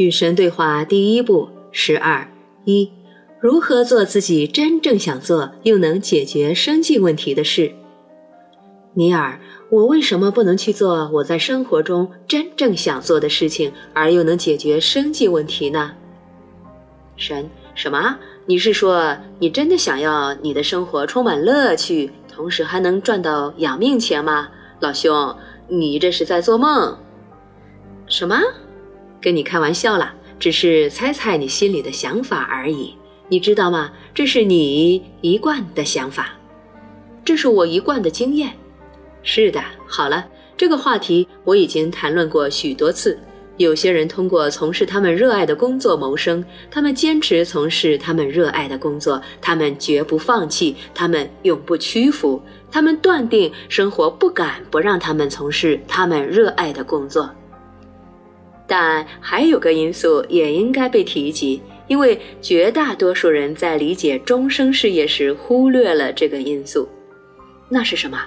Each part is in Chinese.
与神对话第一步十二一，如何做自己真正想做又能解决生计问题的事？尼尔，我为什么不能去做我在生活中真正想做的事情，而又能解决生计问题呢？神，什么？你是说你真的想要你的生活充满乐趣，同时还能赚到养命钱吗？老兄，你这是在做梦。什么？跟你开玩笑啦，只是猜猜你心里的想法而已。你知道吗？这是你一贯的想法，这是我一贯的经验。是的，好了，这个话题我已经谈论过许多次。有些人通过从事他们热爱的工作谋生，他们坚持从事他们热爱的工作，他们绝不放弃，他们永不屈服，他们断定生活不敢不让他们从事他们热爱的工作。但还有个因素也应该被提及，因为绝大多数人在理解终生事业时忽略了这个因素。那是什么？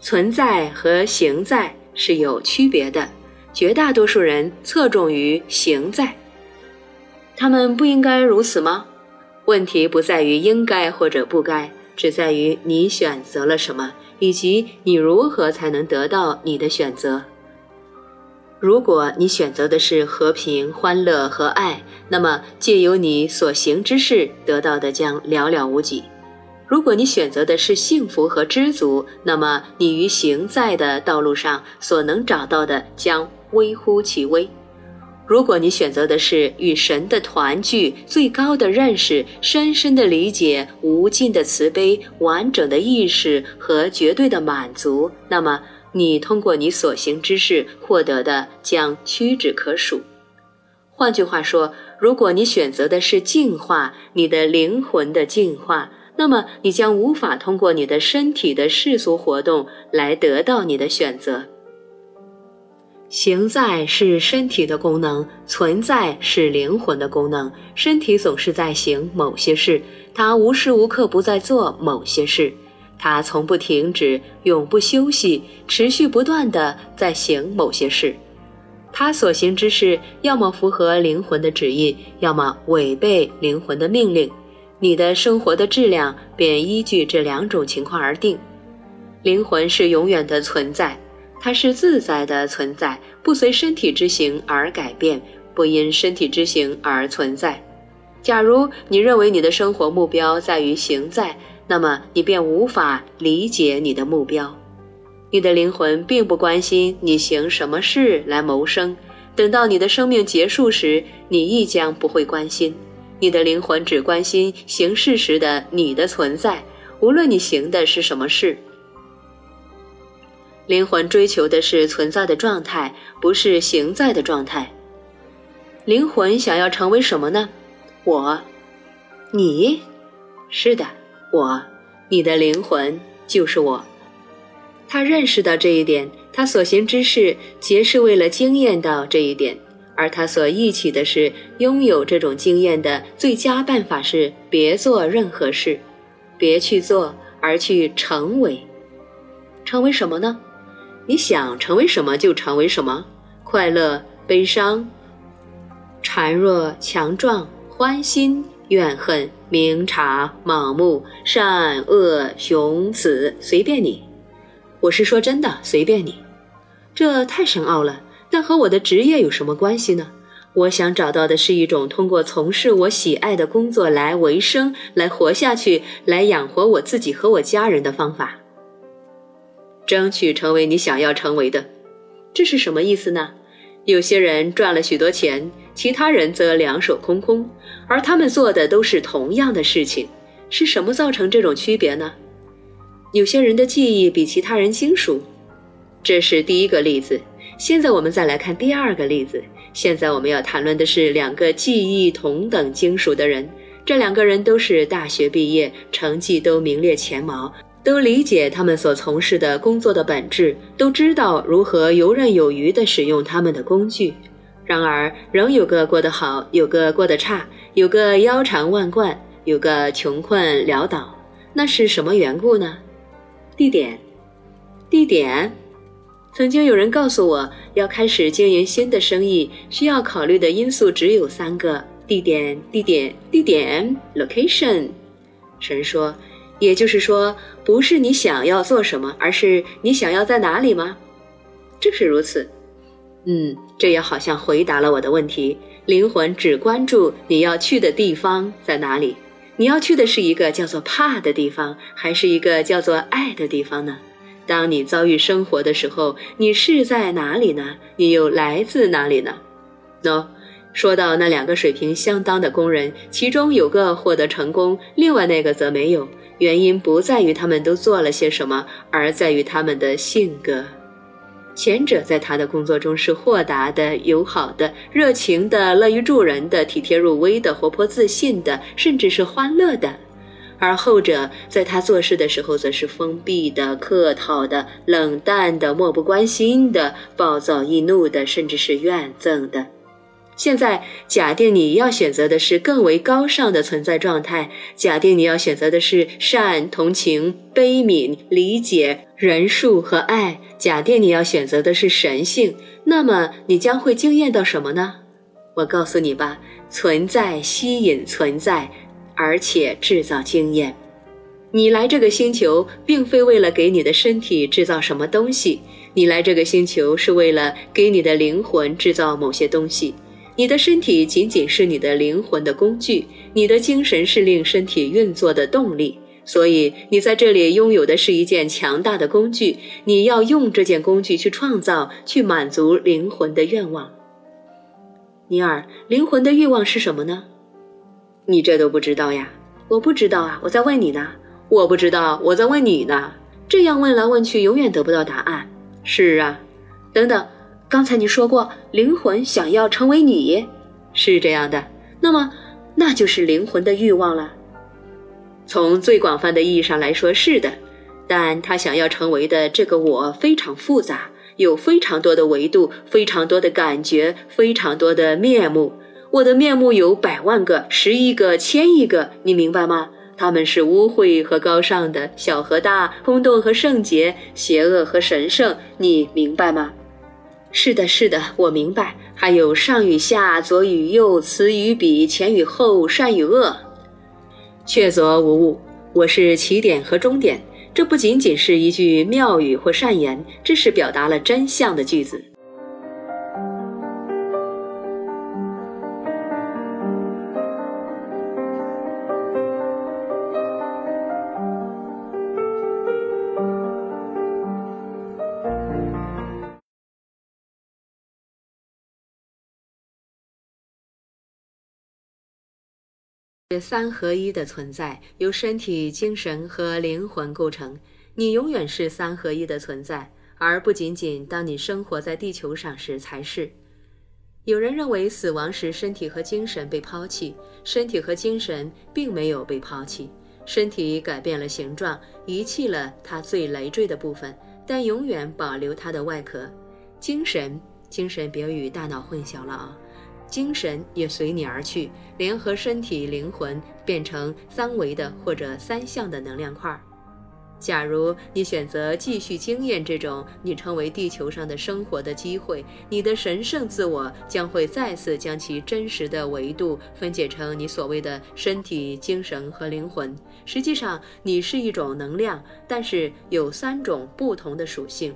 存在和行在是有区别的。绝大多数人侧重于行在，他们不应该如此吗？问题不在于应该或者不该，只在于你选择了什么，以及你如何才能得到你的选择。如果你选择的是和平、欢乐和爱，那么借由你所行之事得到的将寥寥无几；如果你选择的是幸福和知足，那么你于行在的道路上所能找到的将微乎其微。如果你选择的是与神的团聚、最高的认识、深深的理解、无尽的慈悲、完整的意识和绝对的满足，那么。你通过你所行之事获得的将屈指可数。换句话说，如果你选择的是净化你的灵魂的净化，那么你将无法通过你的身体的世俗活动来得到你的选择。行在是身体的功能，存在是灵魂的功能。身体总是在行某些事，它无时无刻不在做某些事。他从不停止，永不休息，持续不断地在行某些事。他所行之事，要么符合灵魂的旨意，要么违背灵魂的命令。你的生活的质量便依据这两种情况而定。灵魂是永远的存在，它是自在的存在，不随身体之行而改变，不因身体之行而存在。假如你认为你的生活目标在于行在，那么你便无法理解你的目标，你的灵魂并不关心你行什么事来谋生。等到你的生命结束时，你亦将不会关心。你的灵魂只关心行事时的你的存在，无论你行的是什么事。灵魂追求的是存在的状态，不是行在的状态。灵魂想要成为什么呢？我，你，是的。我，你的灵魂就是我。他认识到这一点，他所行之事皆是为了经验到这一点，而他所忆起的是拥有这种经验的最佳办法是别做任何事，别去做，而去成为。成为什么呢？你想成为什么就成为什么，快乐、悲伤、孱弱、强壮、欢欣。怨恨、明察、盲目、善恶、雄雌，随便你。我是说真的，随便你。这太深奥了，但和我的职业有什么关系呢？我想找到的是一种通过从事我喜爱的工作来维生、来活下去、来养活我自己和我家人的方法。争取成为你想要成为的，这是什么意思呢？有些人赚了许多钱。其他人则两手空空，而他们做的都是同样的事情。是什么造成这种区别呢？有些人的记忆比其他人精熟，这是第一个例子。现在我们再来看第二个例子。现在我们要谈论的是两个记忆同等精熟的人。这两个人都是大学毕业，成绩都名列前茅，都理解他们所从事的工作的本质，都知道如何游刃有余地使用他们的工具。然而，仍有个过得好，有个过得差，有个腰缠万贯，有个穷困潦倒。那是什么缘故呢？地点，地点，曾经有人告诉我，要开始经营新的生意，需要考虑的因素只有三个：地点、地点、地点 （location）。神说，也就是说，不是你想要做什么，而是你想要在哪里吗？正是如此。嗯，这也好像回答了我的问题。灵魂只关注你要去的地方在哪里。你要去的是一个叫做怕的地方，还是一个叫做爱的地方呢？当你遭遇生活的时候，你是在哪里呢？你又来自哪里呢？喏，说到那两个水平相当的工人，其中有个获得成功，另外那个则没有。原因不在于他们都做了些什么，而在于他们的性格。前者在他的工作中是豁达的、友好的、热情的、乐于助人的、体贴入微的、活泼自信的，甚至是欢乐的；而后者在他做事的时候，则是封闭的、客套的、冷淡的、漠不关心的、暴躁易怒的，甚至是怨憎的。现在，假定你要选择的是更为高尚的存在状态，假定你要选择的是善、同情、悲悯、理解、仁恕和爱，假定你要选择的是神性，那么你将会惊艳到什么呢？我告诉你吧，存在吸引存在，而且制造经验。你来这个星球，并非为了给你的身体制造什么东西，你来这个星球是为了给你的灵魂制造某些东西。你的身体仅仅是你的灵魂的工具，你的精神是令身体运作的动力。所以，你在这里拥有的是一件强大的工具，你要用这件工具去创造，去满足灵魂的愿望。尼尔，灵魂的欲望是什么呢？你这都不知道呀？我不知道啊，我在问你呢。我不知道，我在问你呢。这样问来问去，永远得不到答案。是啊，等等。刚才你说过，灵魂想要成为你，是这样的。那么，那就是灵魂的欲望了。从最广泛的意义上来说，是的。但他想要成为的这个我非常复杂，有非常多的维度，非常多的感觉，非常多的面目。我的面目有百万个、十亿个、千亿个，你明白吗？他们是污秽和高尚的，小和大，空洞和圣洁，邪恶和神圣，你明白吗？是的，是的，我明白。还有上与下，左与右，词与彼，前与后，善与恶，确凿无误。我是起点和终点。这不仅仅是一句妙语或善言，这是表达了真相的句子。三合一的存在由身体、精神和灵魂构成。你永远是三合一的存在，而不仅仅当你生活在地球上时才是。有人认为死亡时身体和精神被抛弃，身体和精神并没有被抛弃。身体改变了形状，遗弃了它最累赘的部分，但永远保留它的外壳。精神，精神别与大脑混淆了啊。精神也随你而去，联合身体、灵魂，变成三维的或者三项的能量块。假如你选择继续经验这种你称为地球上的生活的机会，你的神圣自我将会再次将其真实的维度分解成你所谓的身体、精神和灵魂。实际上，你是一种能量，但是有三种不同的属性。